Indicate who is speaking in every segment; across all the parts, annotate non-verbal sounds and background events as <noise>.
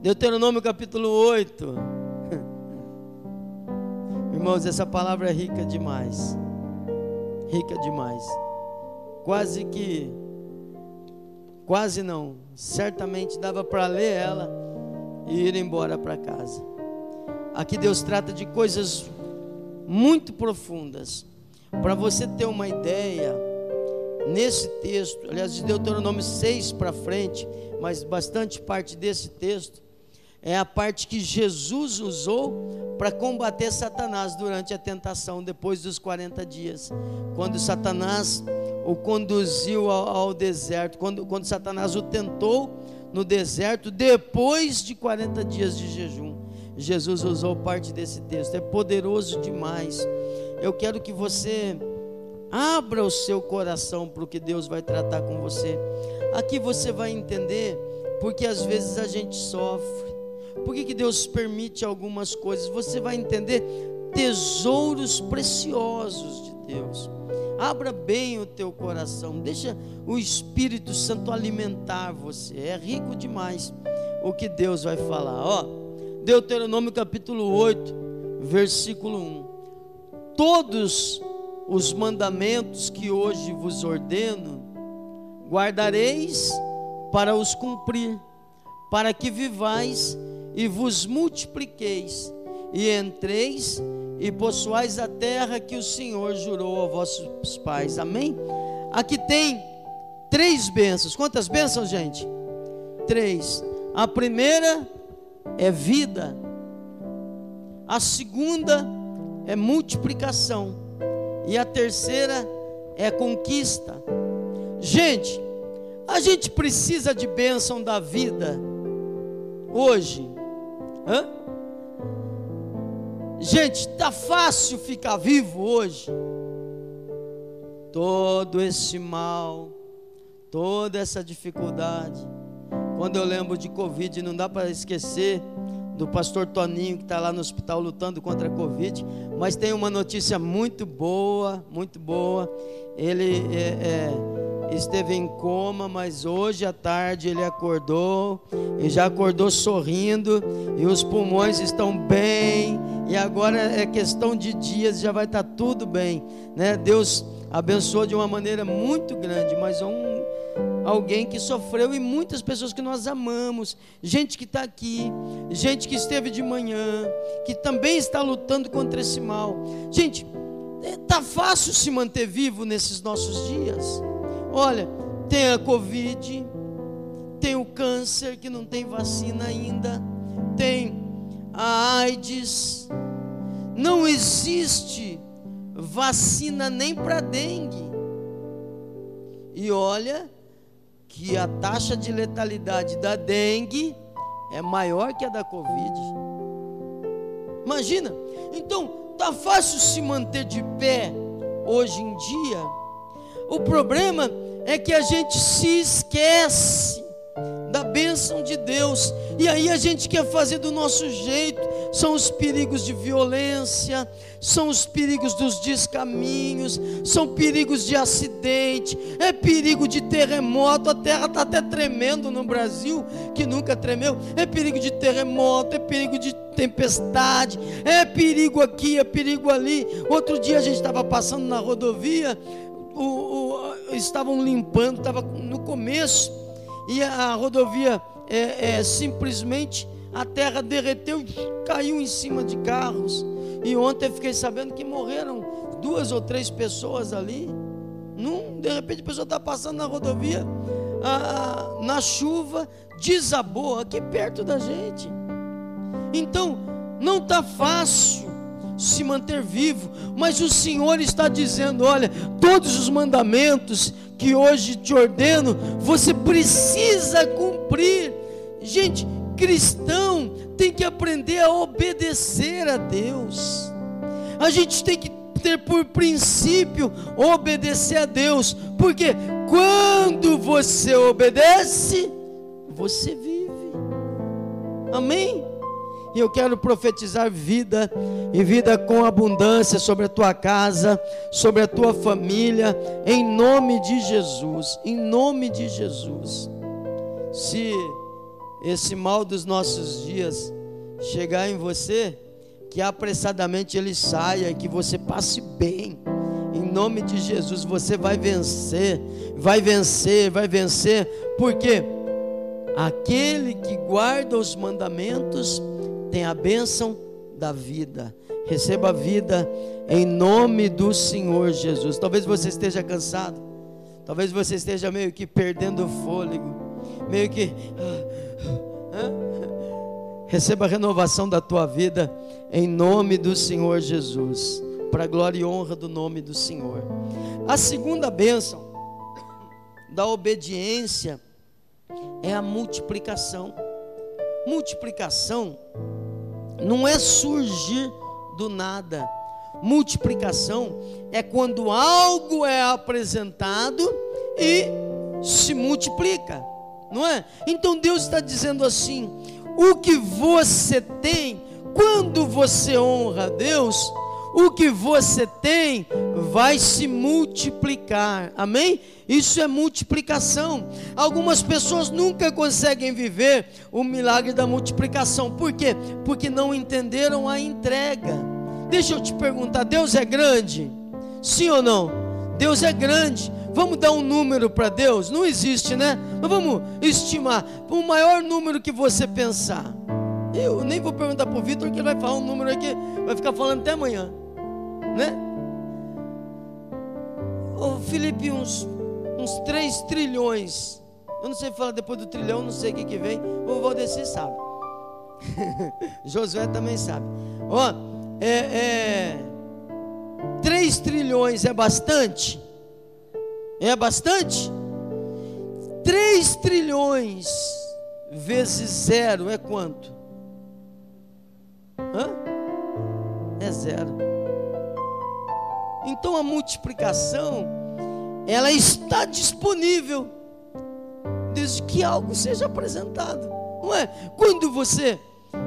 Speaker 1: Deuteronômio capítulo 8. <laughs> Irmãos, essa palavra é rica demais. Rica demais. Quase que quase não, certamente dava para ler ela e ir embora para casa. Aqui Deus trata de coisas muito profundas. Para você ter uma ideia, nesse texto, aliás, de Deuteronômio 6 para frente, mas bastante parte desse texto, é a parte que Jesus usou para combater Satanás durante a tentação, depois dos 40 dias. Quando Satanás o conduziu ao, ao deserto, quando, quando Satanás o tentou no deserto, depois de 40 dias de jejum. Jesus usou parte desse texto, é poderoso demais. Eu quero que você abra o seu coração para o que Deus vai tratar com você. Aqui você vai entender porque às vezes a gente sofre por que, que Deus permite algumas coisas? Você vai entender tesouros preciosos de Deus. Abra bem o teu coração, deixa o Espírito Santo alimentar você. É rico demais o que Deus vai falar. Ó, Deuteronômio capítulo 8, versículo 1. Todos os mandamentos que hoje vos ordeno, guardareis para os cumprir, para que vivais e vos multipliqueis, e entreis e possuais a terra que o Senhor jurou a vossos pais. Amém? Aqui tem três bênçãos. Quantas bênçãos, gente? Três. A primeira é vida. A segunda é multiplicação. E a terceira é conquista. Gente, a gente precisa de bênção da vida hoje. Hã? Gente, tá fácil ficar vivo hoje. Todo esse mal, toda essa dificuldade. Quando eu lembro de Covid, não dá para esquecer do pastor Toninho que está lá no hospital lutando contra a Covid. Mas tem uma notícia muito boa, muito boa. Ele é, é esteve em coma, mas hoje à tarde ele acordou e já acordou sorrindo e os pulmões estão bem e agora é questão de dias já vai estar tá tudo bem, né? Deus abençoou de uma maneira muito grande, mas um alguém que sofreu e muitas pessoas que nós amamos, gente que está aqui, gente que esteve de manhã, que também está lutando contra esse mal. Gente, está fácil se manter vivo nesses nossos dias. Olha, tem a Covid, tem o câncer que não tem vacina ainda, tem a AIDS. Não existe vacina nem para dengue. E olha que a taxa de letalidade da dengue é maior que a da Covid. Imagina. Então, tá fácil se manter de pé hoje em dia o problema é que a gente se esquece da bênção de Deus, e aí a gente quer fazer do nosso jeito. São os perigos de violência, são os perigos dos descaminhos, são perigos de acidente, é perigo de terremoto. A terra está até tremendo no Brasil, que nunca tremeu. É perigo de terremoto, é perigo de tempestade, é perigo aqui, é perigo ali. Outro dia a gente estava passando na rodovia o, o, estavam limpando, estava no começo, e a rodovia é, é, simplesmente a terra derreteu, caiu em cima de carros. E ontem eu fiquei sabendo que morreram duas ou três pessoas ali. Num, de repente a pessoa está passando na rodovia, a, na chuva, desabou aqui perto da gente. Então, não está fácil se manter vivo, mas o Senhor está dizendo: olha, todos os mandamentos que hoje te ordeno, você precisa cumprir. Gente, cristão tem que aprender a obedecer a Deus. A gente tem que ter por princípio obedecer a Deus, porque quando você obedece, você vive. Amém? E eu quero profetizar vida e vida com abundância sobre a tua casa, sobre a tua família, em nome de Jesus. Em nome de Jesus. Se esse mal dos nossos dias chegar em você, que apressadamente ele saia, que você passe bem. Em nome de Jesus, você vai vencer, vai vencer, vai vencer, porque aquele que guarda os mandamentos tem a bênção da vida. Receba a vida em nome do Senhor Jesus. Talvez você esteja cansado, talvez você esteja meio que perdendo o fôlego, meio que. Receba a renovação da tua vida em nome do Senhor Jesus, para a glória e honra do nome do Senhor. A segunda bênção da obediência é a multiplicação. Multiplicação não é surgir do nada. Multiplicação é quando algo é apresentado e se multiplica, não é? Então Deus está dizendo assim: o que você tem, quando você honra a Deus, o que você tem vai se multiplicar. Amém? Isso é multiplicação. Algumas pessoas nunca conseguem viver o milagre da multiplicação. Por quê? Porque não entenderam a entrega. Deixa eu te perguntar: Deus é grande? Sim ou não? Deus é grande. Vamos dar um número para Deus? Não existe, né? Mas vamos estimar o maior número que você pensar. Eu nem vou perguntar para o Vitor, que ele vai falar um número aqui, vai ficar falando até amanhã, né? Ô Felipe, uns, uns 3 trilhões. Eu não sei falar depois do trilhão, não sei o que, que vem. O Valdeci sabe. <laughs> Josué também sabe. Ó, é, é, 3 trilhões é bastante? É bastante? 3 trilhões vezes zero é quanto? Hã? É zero. Então a multiplicação, ela está disponível, desde que algo seja apresentado. Não é? Quando você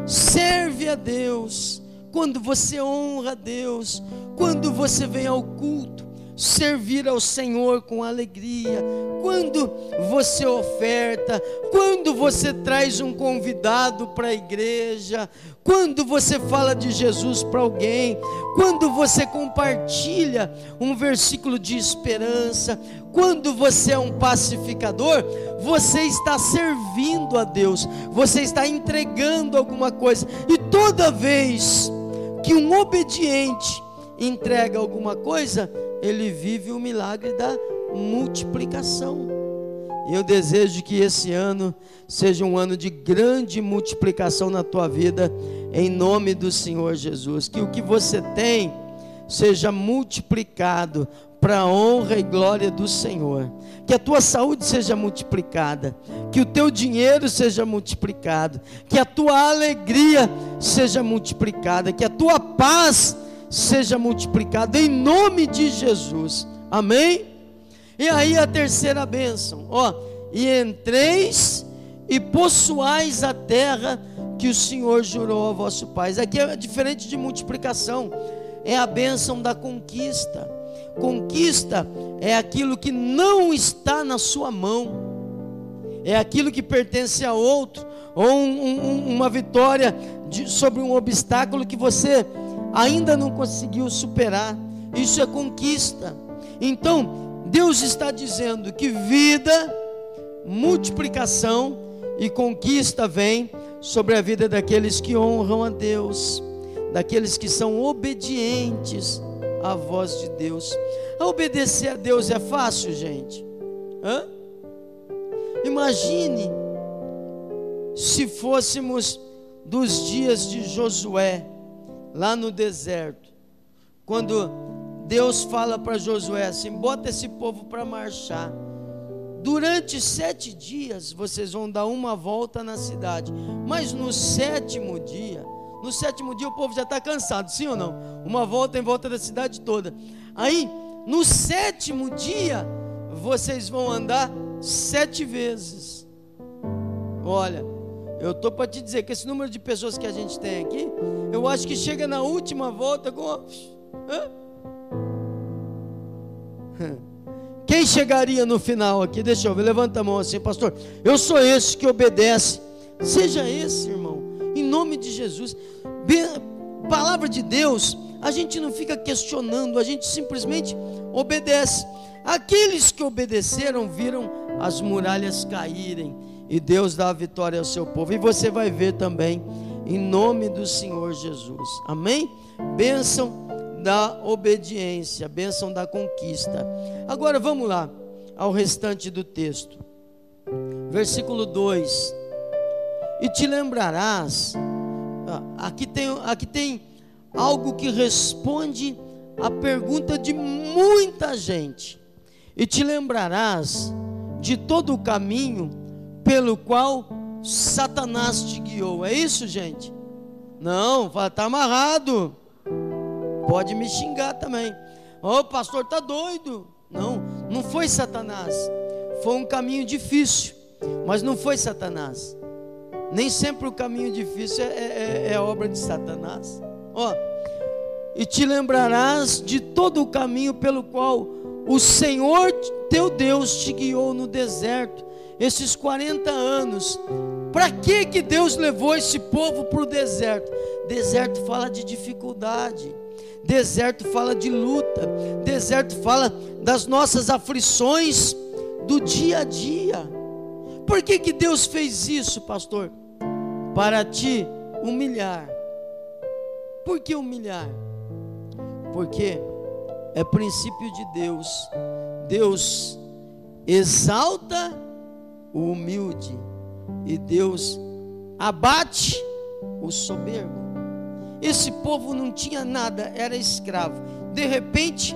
Speaker 1: serve a Deus, quando você honra a Deus, quando você vem ao culto, servir ao Senhor com alegria, quando você oferta, quando você traz um convidado para a igreja, quando você fala de Jesus para alguém, quando você compartilha um versículo de esperança, quando você é um pacificador, você está servindo a Deus, você está entregando alguma coisa, e toda vez que um obediente entrega alguma coisa, ele vive o milagre da multiplicação. Eu desejo que esse ano seja um ano de grande multiplicação na tua vida, em nome do Senhor Jesus. Que o que você tem seja multiplicado para a honra e glória do Senhor. Que a tua saúde seja multiplicada, que o teu dinheiro seja multiplicado, que a tua alegria seja multiplicada, que a tua paz seja multiplicada em nome de Jesus. Amém? E aí a terceira bênção, ó, e entreis e possuais a terra que o Senhor jurou a vosso pais. Aqui é diferente de multiplicação, é a bênção da conquista. Conquista é aquilo que não está na sua mão, é aquilo que pertence a outro, ou um, um, uma vitória de, sobre um obstáculo que você ainda não conseguiu superar. Isso é conquista. Então, Deus está dizendo que vida, multiplicação e conquista vem sobre a vida daqueles que honram a Deus, daqueles que são obedientes à voz de Deus. Obedecer a Deus é fácil, gente? Hã? Imagine se fôssemos dos dias de Josué, lá no deserto, quando Deus fala para Josué assim: bota esse povo para marchar. Durante sete dias vocês vão dar uma volta na cidade, mas no sétimo dia, no sétimo dia o povo já está cansado, sim ou não? Uma volta em volta da cidade toda. Aí, no sétimo dia, vocês vão andar sete vezes. Olha, eu estou para te dizer que esse número de pessoas que a gente tem aqui, eu acho que chega na última volta com. Quem chegaria no final aqui? Deixa eu ver, levanta a mão assim, pastor. Eu sou esse que obedece Seja esse, irmão, em nome de Jesus. Palavra de Deus, a gente não fica questionando, a gente simplesmente obedece. Aqueles que obedeceram viram as muralhas caírem e Deus dá a vitória ao seu povo. E você vai ver também, em nome do Senhor Jesus. Amém? Bênção da obediência, bênção da conquista. Agora vamos lá ao restante do texto. Versículo 2: E te lembrarás, ah, aqui tem, aqui tem algo que responde a pergunta de muita gente, e te lembrarás de todo o caminho pelo qual Satanás te guiou. É isso, gente? Não, está amarrado. Pode me xingar também. Ô oh, pastor, tá doido. Não, não foi Satanás. Foi um caminho difícil, mas não foi Satanás. Nem sempre o caminho difícil é, é, é, é obra de Satanás. Ó, oh, e te lembrarás de todo o caminho pelo qual o Senhor teu Deus te guiou no deserto esses 40 anos. Para que que Deus levou esse povo para o deserto? Deserto fala de dificuldade. Deserto fala de luta. Deserto fala das nossas aflições do dia a dia. Por que que Deus fez isso, pastor? Para te humilhar. Por que humilhar? Porque é princípio de Deus. Deus exalta o humilde e Deus abate o soberbo. Esse povo não tinha nada, era escravo. De repente,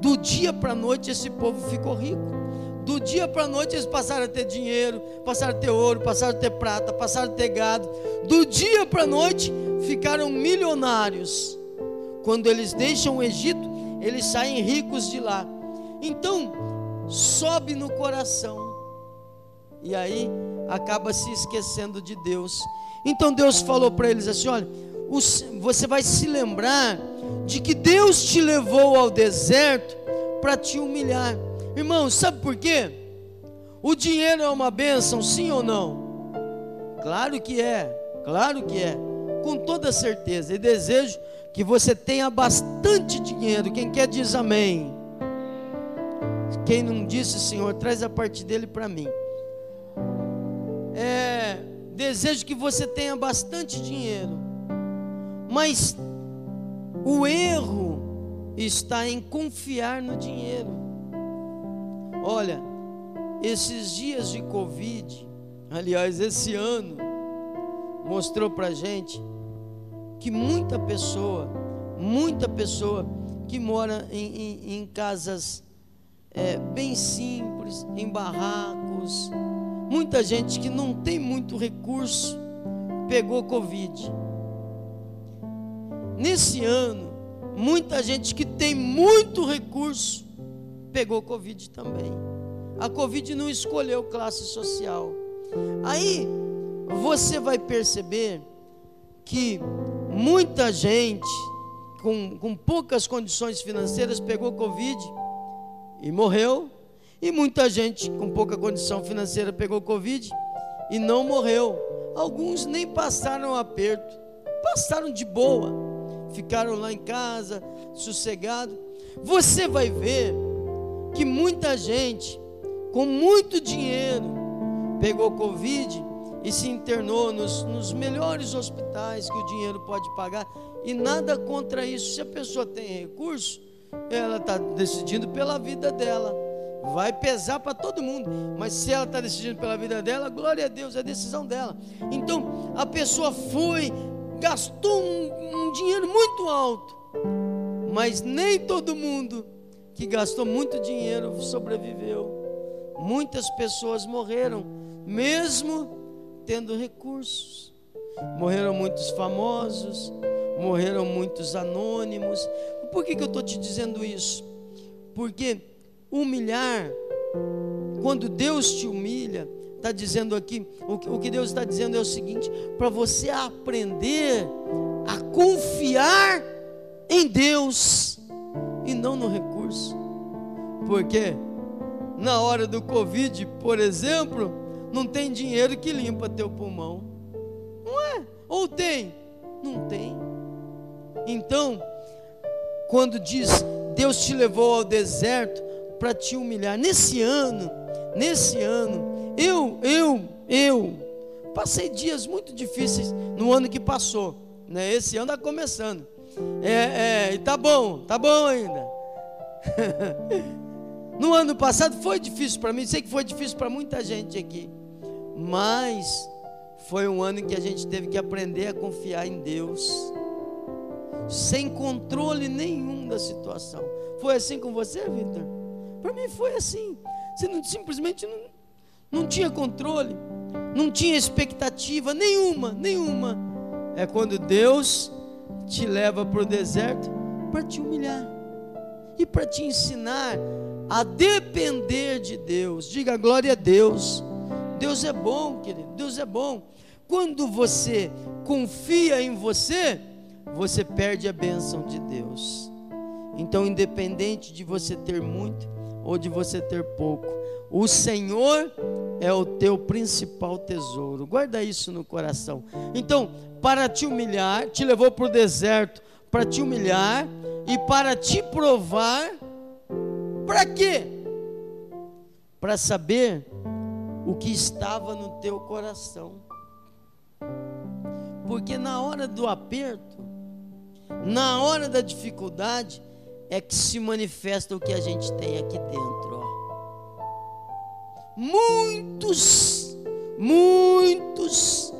Speaker 1: do dia para a noite, esse povo ficou rico. Do dia para a noite, eles passaram a ter dinheiro, passaram a ter ouro, passaram a ter prata, passaram a ter gado. Do dia para a noite, ficaram milionários. Quando eles deixam o Egito, eles saem ricos de lá. Então, sobe no coração e aí acaba se esquecendo de Deus. Então Deus falou para eles assim: olha, você vai se lembrar de que Deus te levou ao deserto para te humilhar. Irmão, sabe por quê? O dinheiro é uma bênção, sim ou não? Claro que é, claro que é, com toda certeza. E desejo que você tenha bastante dinheiro. Quem quer diz amém. Quem não disse, Senhor, traz a parte dele para mim é, desejo que você tenha bastante dinheiro, mas o erro está em confiar no dinheiro. Olha, esses dias de Covid, aliás, esse ano, mostrou para gente que muita pessoa, muita pessoa que mora em, em, em casas é, bem simples, em barracos, Muita gente que não tem muito recurso pegou Covid. Nesse ano, muita gente que tem muito recurso pegou Covid também. A Covid não escolheu classe social. Aí você vai perceber que muita gente com, com poucas condições financeiras pegou Covid e morreu e muita gente com pouca condição financeira pegou Covid e não morreu. Alguns nem passaram aperto, passaram de boa, ficaram lá em casa, sossegado. Você vai ver que muita gente com muito dinheiro pegou Covid e se internou nos, nos melhores hospitais que o dinheiro pode pagar. E nada contra isso. Se a pessoa tem recurso, ela está decidindo pela vida dela vai pesar para todo mundo. Mas se ela está decidindo pela vida dela, glória a Deus, é decisão dela. Então a pessoa foi, gastou um, um dinheiro muito alto, mas nem todo mundo que gastou muito dinheiro sobreviveu. Muitas pessoas morreram, mesmo tendo recursos. Morreram muitos famosos, morreram muitos anônimos. Por que, que eu estou te dizendo isso? Porque humilhar, quando Deus te humilha, está dizendo aqui, o que Deus está dizendo é o seguinte: para você aprender a confiar em Deus e não no recurso, porque na hora do Covid, por exemplo, não tem dinheiro que limpa teu pulmão. Ou tem? Não tem. Então, quando diz Deus te levou ao deserto para te humilhar, nesse ano, nesse ano, eu, eu, eu passei dias muito difíceis no ano que passou, né? Esse ano está começando. É, é, tá bom, tá bom ainda. <laughs> no ano passado foi difícil para mim, sei que foi difícil para muita gente aqui, mas foi um ano em que a gente teve que aprender a confiar em Deus, sem controle nenhum da situação. Foi assim com você, Victor? Para mim foi assim. Você não, simplesmente não, não tinha controle, não tinha expectativa nenhuma, nenhuma. É quando Deus te leva para o deserto para te humilhar e para te ensinar a depender de Deus. Diga glória a Deus. Deus é bom, querido. Deus é bom. Quando você confia em você, você perde a bênção de Deus. Então, independente de você ter muito ou de você ter pouco, o Senhor é o teu principal tesouro. Guarda isso no coração. Então, para te humilhar, te levou para o deserto para te humilhar e para te provar. Para quê? Para saber o que estava no teu coração. Porque na hora do aperto, na hora da dificuldade, é que se manifesta o que a gente tem aqui dentro. Muitos, muitos,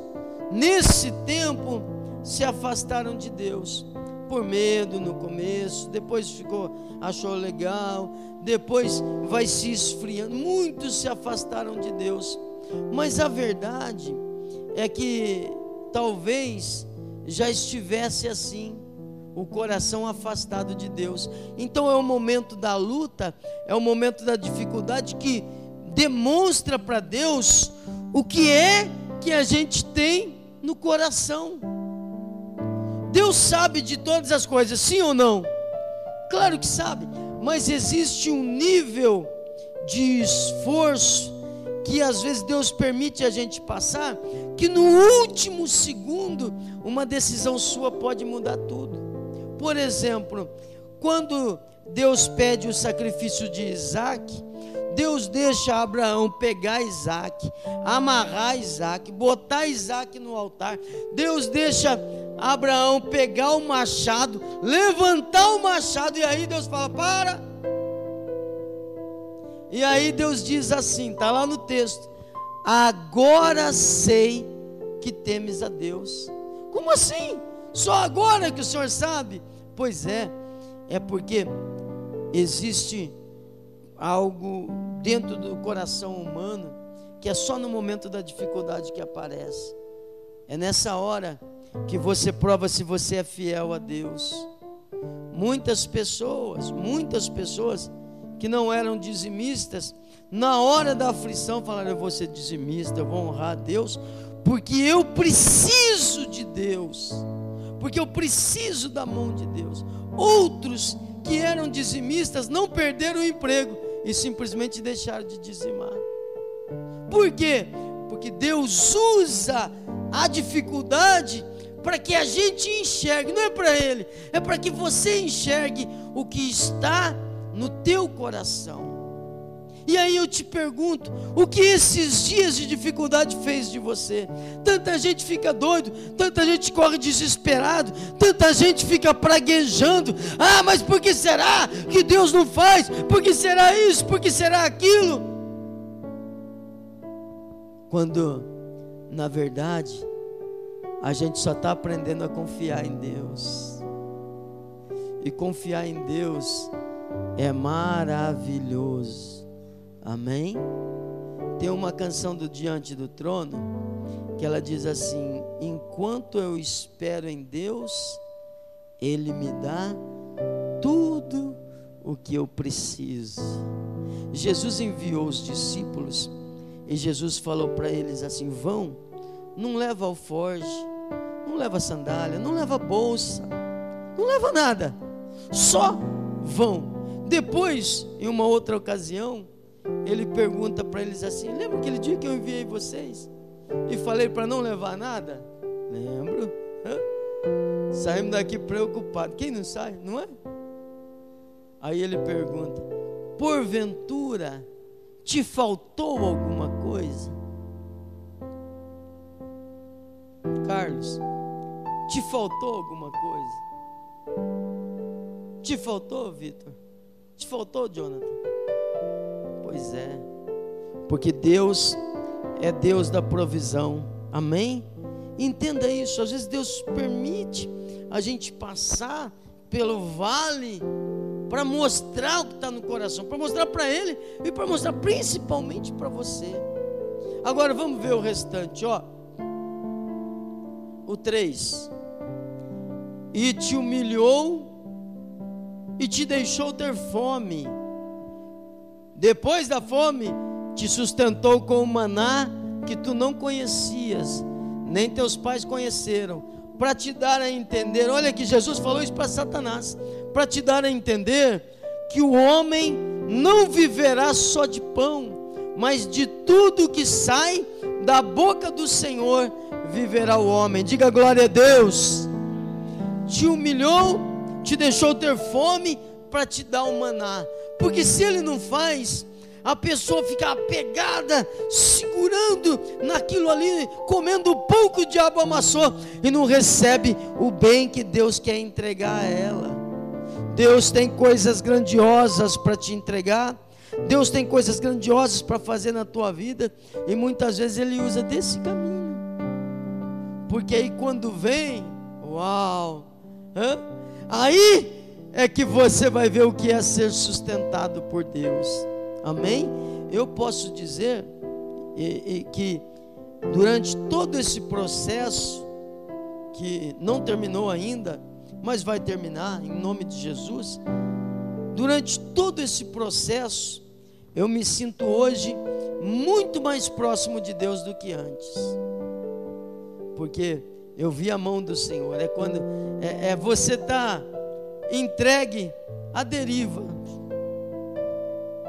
Speaker 1: nesse tempo, se afastaram de Deus por medo no começo, depois ficou, achou legal, depois vai se esfriando. Muitos se afastaram de Deus, mas a verdade é que talvez já estivesse assim, o coração afastado de Deus. Então é o momento da luta, é o momento da dificuldade que demonstra para Deus o que é que a gente tem no coração. Deus sabe de todas as coisas, sim ou não? Claro que sabe, mas existe um nível de esforço que às vezes Deus permite a gente passar, que no último segundo uma decisão sua pode mudar tudo. Por exemplo, quando Deus pede o sacrifício de Isaac, Deus deixa Abraão pegar Isaac, amarrar Isaac, botar Isaac no altar. Deus deixa Abraão pegar o machado, levantar o machado, e aí Deus fala: para. E aí Deus diz assim, está lá no texto: agora sei que temes a Deus. Como assim? Só agora que o Senhor sabe? Pois é, é porque existe algo dentro do coração humano que é só no momento da dificuldade que aparece. É nessa hora que você prova se você é fiel a Deus. Muitas pessoas, muitas pessoas que não eram dizimistas, na hora da aflição falaram: Eu vou ser dizimista, eu vou honrar a Deus, porque eu preciso de Deus, porque eu preciso da mão de Deus. Outros que eram dizimistas não perderam o emprego e simplesmente deixaram de dizimar. Por quê? Porque Deus usa a dificuldade para que a gente enxergue, não é para ele, é para que você enxergue o que está no teu coração. E aí eu te pergunto, o que esses dias de dificuldade fez de você? Tanta gente fica doido, tanta gente corre desesperado, tanta gente fica praguejando. Ah, mas por que será que Deus não faz? Por que será isso? Por que será aquilo? Quando, na verdade, a gente só está aprendendo a confiar em Deus. E confiar em Deus é maravilhoso. Amém? Tem uma canção do Diante do Trono que ela diz assim: Enquanto eu espero em Deus, Ele me dá tudo o que eu preciso. Jesus enviou os discípulos e Jesus falou para eles assim: Vão, não leva alforge, não leva sandália, não leva bolsa, não leva nada, só vão. Depois, em uma outra ocasião, ele pergunta para eles assim: Lembra aquele dia que eu enviei vocês e falei para não levar nada? Lembro. Saímos daqui preocupados. Quem não sai, não é? Aí ele pergunta: Porventura te faltou alguma coisa? Carlos, te faltou alguma coisa? Te faltou, Vitor? Te faltou, Jonathan? Pois é, porque Deus é Deus da provisão, amém? Entenda isso, às vezes Deus permite a gente passar pelo vale para mostrar o que está no coração, para mostrar para Ele e para mostrar principalmente para você. Agora vamos ver o restante, ó. O 3. E te humilhou e te deixou ter fome. Depois da fome, te sustentou com o maná que tu não conhecias, nem teus pais conheceram, para te dar a entender. Olha que Jesus falou isso para Satanás, para te dar a entender que o homem não viverá só de pão, mas de tudo que sai da boca do Senhor viverá o homem. Diga glória a Deus. Te humilhou te deixou ter fome para te dar o maná. Porque se ele não faz, a pessoa fica apegada, segurando naquilo ali, comendo o pouco o diabo amassou e não recebe o bem que Deus quer entregar a ela. Deus tem coisas grandiosas para te entregar. Deus tem coisas grandiosas para fazer na tua vida e muitas vezes ele usa desse caminho. Porque aí quando vem, uau, hã? Aí é que você vai ver o que é ser sustentado por Deus. Amém? Eu posso dizer que durante todo esse processo, que não terminou ainda, mas vai terminar em nome de Jesus, durante todo esse processo, eu me sinto hoje muito mais próximo de Deus do que antes, porque eu vi a mão do Senhor. É quando é, é você tá entregue à deriva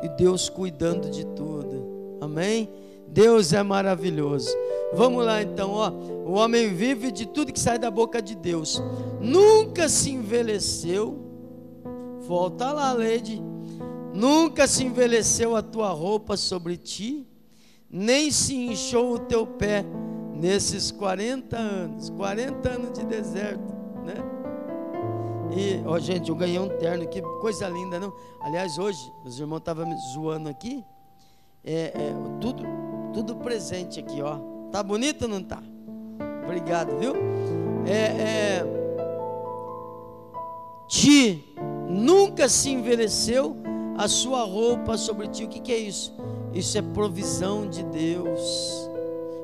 Speaker 1: e Deus cuidando de tudo. Amém? Deus é maravilhoso. Vamos lá então, ó. O homem vive de tudo que sai da boca de Deus. Nunca se envelheceu. Volta lá, Lady. Nunca se envelheceu a tua roupa sobre ti, nem se inchou o teu pé nesses 40 anos, 40 anos de deserto, né? E, ó, gente, eu ganhei um terno, que coisa linda, não? Aliás, hoje, os irmãos estavam me zoando aqui, é, é, tudo, tudo presente aqui, ó. Tá bonito ou não tá? Obrigado, viu? É, é, ti nunca se envelheceu a sua roupa sobre ti. O que, que é isso? Isso é provisão de Deus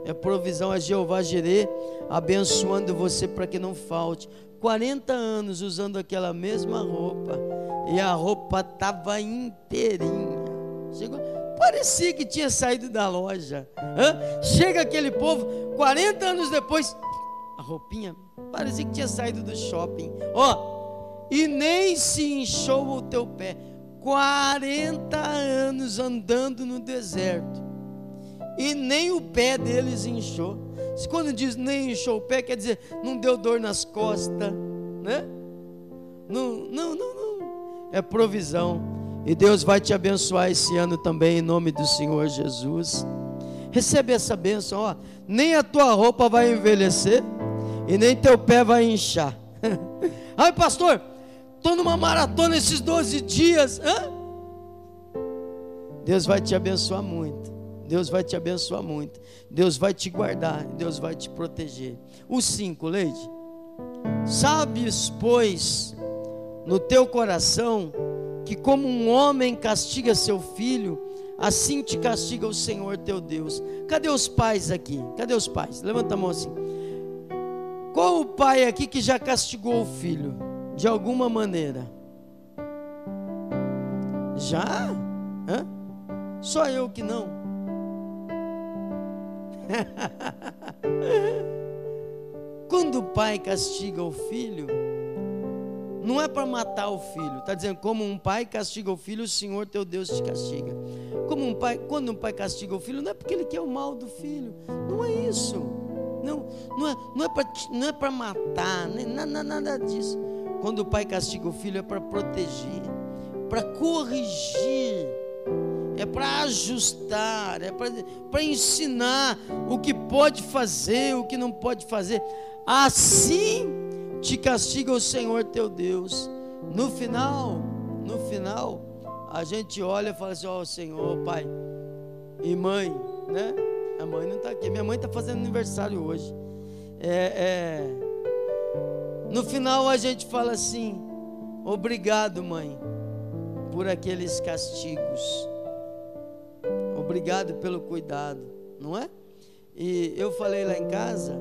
Speaker 1: é provisão a Jeová Jirê, abençoando você para que não falte. 40 anos usando aquela mesma roupa, e a roupa estava inteirinha. Chegou, parecia que tinha saído da loja. Hã? Chega aquele povo, 40 anos depois, a roupinha parecia que tinha saído do shopping. Ó, e nem se inchou o teu pé. 40 anos andando no deserto e nem o pé deles inchou. Quando diz nem inchou o pé, quer dizer, não deu dor nas costas, né? Não, não, não, não. É provisão. E Deus vai te abençoar esse ano também, em nome do Senhor Jesus. Recebe essa bênção, ó. Nem a tua roupa vai envelhecer, e nem teu pé vai inchar. <laughs> Ai, pastor, estou numa maratona esses 12 dias. Hã? Deus vai te abençoar muito. Deus vai te abençoar muito. Deus vai te guardar. Deus vai te proteger. O cinco, Leide. Sabes, pois, no teu coração, que como um homem castiga seu filho, assim te castiga o Senhor teu Deus. Cadê os pais aqui? Cadê os pais? Levanta a mão assim. Qual o pai aqui que já castigou o filho? De alguma maneira? Já? Hã? Só eu que não. <laughs> Quando o pai castiga o filho, não é para matar o filho, está dizendo como um pai castiga o filho, o Senhor teu Deus te castiga. Como um pai, quando um pai castiga o filho, não é porque ele quer o mal do filho, não é isso. Não, não é, não é para não é matar, nem nada, nada disso. Quando o pai castiga o filho é para proteger, para corrigir, é para ajustar, é para ensinar o que pode fazer, o que não pode fazer. Assim te castiga o Senhor teu Deus. No final, no final, a gente olha e fala assim: Ó, oh, Senhor, Pai e mãe, né? A mãe não está aqui. Minha mãe está fazendo aniversário hoje. É, é... No final a gente fala assim: Obrigado, mãe, por aqueles castigos. Obrigado pelo cuidado, não é? E eu falei lá em casa.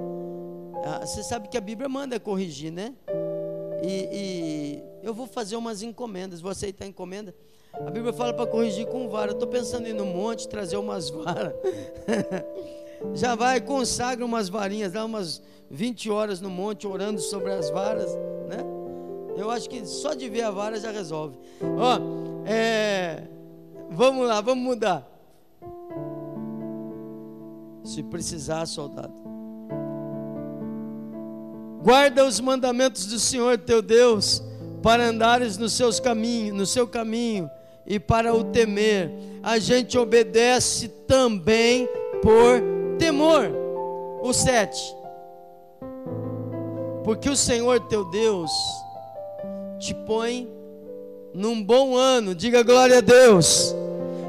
Speaker 1: Ah, você sabe que a Bíblia manda corrigir, né? E, e eu vou fazer umas encomendas. Vou aceitar encomenda. A Bíblia fala para corrigir com vara. Eu estou pensando em ir no monte trazer umas varas. <laughs> Já vai, consagra umas varinhas, dá umas 20 horas no monte orando sobre as varas, né? Eu acho que só de ver a vara já resolve. Ó, é, vamos lá, vamos mudar. Se precisar, soldado. Guarda os mandamentos do Senhor teu Deus para andares nos seus caminhos, no seu caminho e para o temer. A gente obedece também por temor. O sete. Porque o Senhor teu Deus te põe num bom ano. Diga glória a Deus.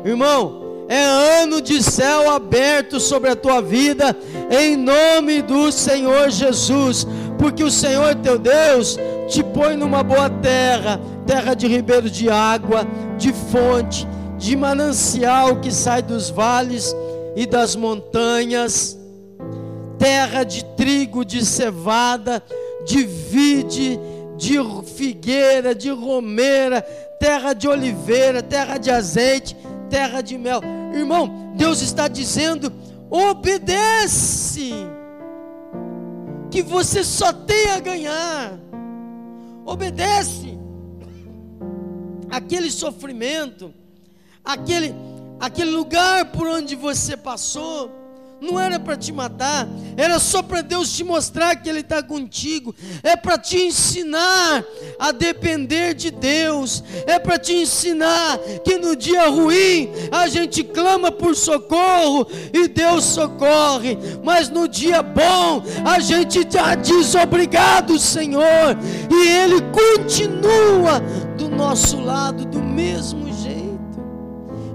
Speaker 1: Irmão, é ano de céu aberto sobre a tua vida, em nome do Senhor Jesus, porque o Senhor teu Deus te põe numa boa terra, terra de ribeiro de água, de fonte, de manancial que sai dos vales e das montanhas, terra de trigo, de cevada, de vide, de figueira, de romeira, terra de oliveira, terra de azeite, terra de mel. Irmão, Deus está dizendo: obedece, que você só tem a ganhar. Obedece aquele sofrimento, aquele, aquele lugar por onde você passou, não era para te matar, era só para Deus te mostrar que Ele está contigo, é para te ensinar a depender de Deus, é para te ensinar que no dia ruim a gente clama por socorro e Deus socorre, mas no dia bom a gente já diz obrigado, Senhor, e Ele continua do nosso lado do mesmo jeito.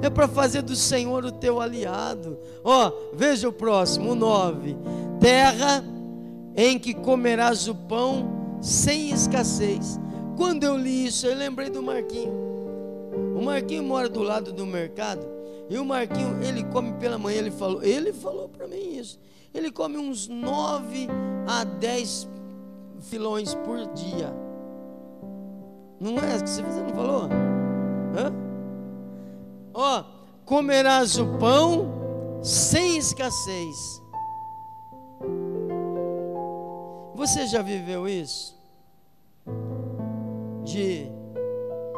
Speaker 1: É para fazer do Senhor o teu aliado. Ó, veja o próximo, o 9. Terra em que comerás o pão sem escassez. Quando eu li isso, eu lembrei do Marquinho. O Marquinho mora do lado do mercado. E o Marquinho, ele come pela manhã, ele falou, ele falou para mim isso. Ele come uns 9 a 10 filões por dia. Não é que você não falou? Hã? Ó, comerás o pão sem escassez. Você já viveu isso? De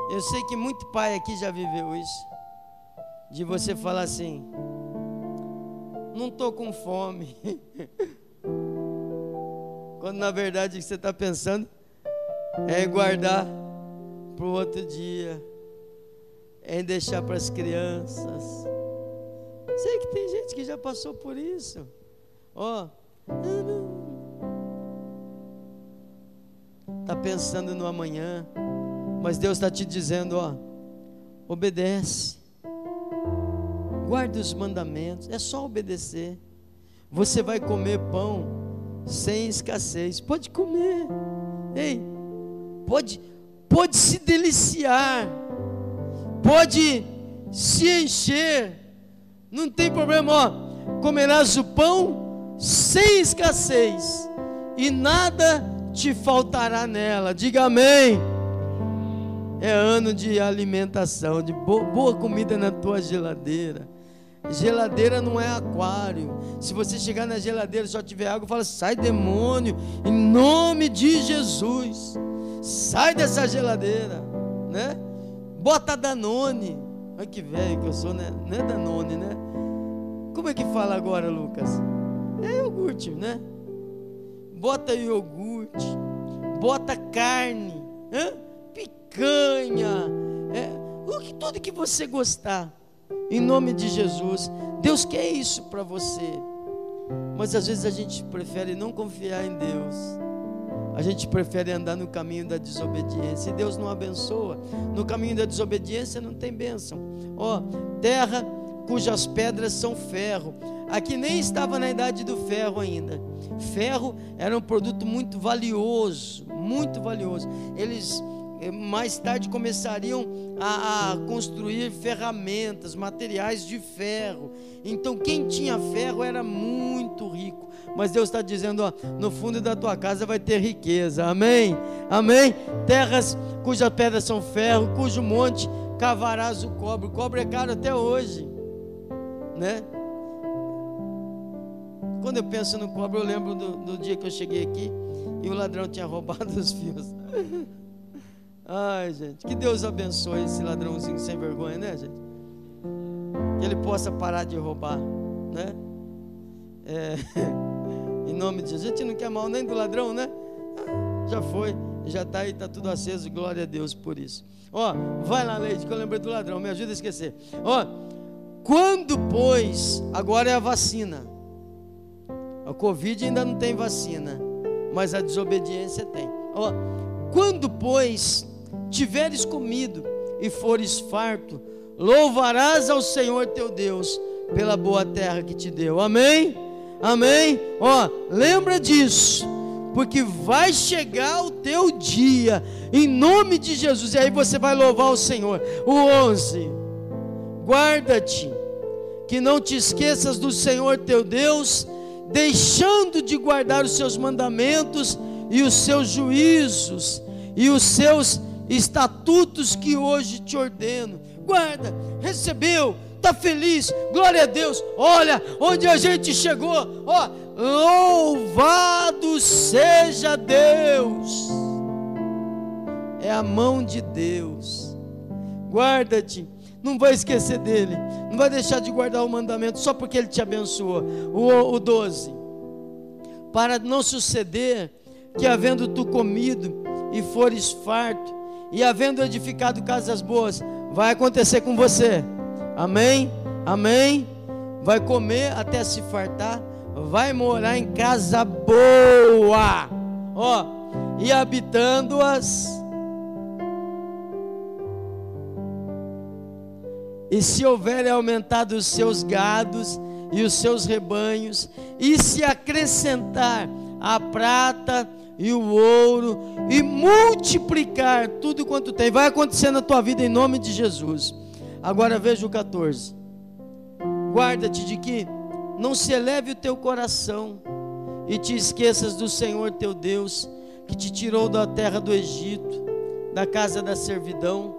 Speaker 1: eu sei que muito pai aqui já viveu isso. De você falar assim: Não estou com fome. <laughs> Quando na verdade o que você está pensando é guardar para o outro dia, em deixar para as crianças. Sei que tem gente que já passou por isso. Ó, oh, está pensando no amanhã, mas Deus está te dizendo: ó, obedece, guarde os mandamentos, é só obedecer. Você vai comer pão sem escassez, pode comer, ei, pode pode se deliciar, pode se encher, não tem problema, ó, comerás o pão sem escassez, e nada te faltará nela, diga amém. É ano de alimentação, de boa comida na tua geladeira. Geladeira não é aquário. Se você chegar na geladeira e só tiver água, fala: sai demônio, em nome de Jesus. Sai dessa geladeira, né? Bota Danone. Olha que velho que eu sou, né? Não é Danone, né? Como é que fala agora, Lucas? É iogurte, né? bota iogurte, bota carne, picanha, é, tudo que você gostar, em nome de Jesus. Deus quer isso para você, mas às vezes a gente prefere não confiar em Deus. A gente prefere andar no caminho da desobediência. E Deus não abençoa. No caminho da desobediência não tem bênção. Ó, oh, terra cujas pedras são ferro. Aqui nem estava na idade do ferro ainda. Ferro era um produto muito valioso, muito valioso. Eles eh, mais tarde começariam a, a, construir ferramentas, materiais de ferro. Então, quem tinha ferro era muito rico. Mas Deus está dizendo: ó, no fundo da tua casa vai ter riqueza. Amém? Amém? Terras cujas pedras são ferro, cujo monte cavarás o cobre. O cobre é caro até hoje né? Quando eu penso no cobre, eu lembro do, do dia que eu cheguei aqui e o ladrão tinha <laughs> roubado os fios. Ai, gente, que Deus abençoe esse ladrãozinho sem vergonha, né, gente? Que ele possa parar de roubar, né? É, <laughs> em nome de Jesus. A gente não quer mal nem do ladrão, né? Já foi, já está aí, está tudo aceso. Glória a Deus por isso. Ó, vai lá, Leite, que eu lembrei do ladrão. Me ajuda a esquecer. Ó, quando, pois, agora é a vacina. A Covid ainda não tem vacina, mas a desobediência tem. Ó, quando, pois, tiveres comido e fores farto, louvarás ao Senhor teu Deus pela boa terra que te deu. Amém? Amém? Ó, lembra disso, porque vai chegar o teu dia, em nome de Jesus, e aí você vai louvar o Senhor. O 11 guarda-te, que não te esqueças do Senhor teu Deus, deixando de guardar os seus mandamentos e os seus juízos e os seus estatutos que hoje te ordeno. Guarda, recebeu, está feliz, glória a Deus. Olha onde a gente chegou, ó, louvado seja Deus. É a mão de Deus. Guarda-te não vai esquecer dele, não vai deixar de guardar o mandamento só porque ele te abençoou. O, o 12: Para não suceder que, havendo tu comido e fores farto, e havendo edificado casas boas, vai acontecer com você. Amém? Amém? Vai comer até se fartar, vai morar em casa boa, ó, e habitando-as E se houver aumentado os seus gados e os seus rebanhos, e se acrescentar a prata e o ouro, e multiplicar tudo quanto tem, vai acontecer na tua vida em nome de Jesus. Agora veja o 14: guarda-te de que não se eleve o teu coração e te esqueças do Senhor teu Deus, que te tirou da terra do Egito, da casa da servidão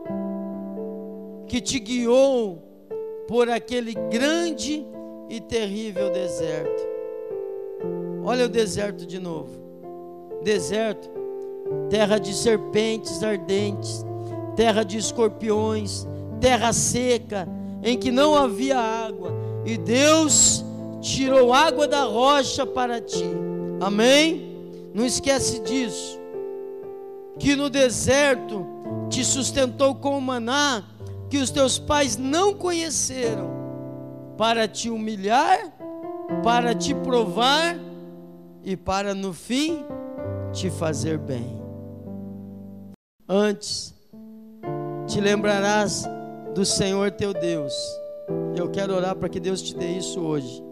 Speaker 1: que te guiou por aquele grande e terrível deserto. Olha o deserto de novo. Deserto, terra de serpentes ardentes, terra de escorpiões, terra seca, em que não havia água, e Deus tirou água da rocha para ti. Amém? Não esquece disso. Que no deserto te sustentou com o maná que os teus pais não conheceram, para te humilhar, para te provar e para no fim te fazer bem. Antes, te lembrarás do Senhor teu Deus. Eu quero orar para que Deus te dê isso hoje.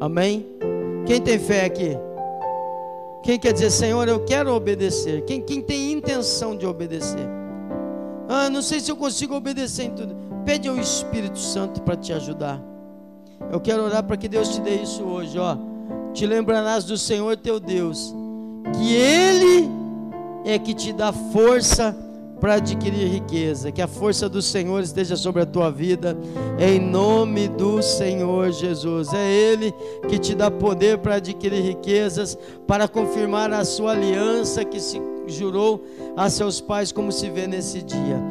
Speaker 1: Amém? Quem tem fé aqui? Quem quer dizer, Senhor, eu quero obedecer? Quem, quem tem intenção de obedecer? Ah, não sei se eu consigo obedecer em tudo. Pede ao Espírito Santo para te ajudar. Eu quero orar para que Deus te dê isso hoje, ó. Te lembrarás do Senhor teu Deus, que Ele é que te dá força para adquirir riqueza. Que a força do Senhor esteja sobre a tua vida, em nome do Senhor Jesus. É Ele que te dá poder para adquirir riquezas, para confirmar a sua aliança que se jurou a seus pais, como se vê nesse dia.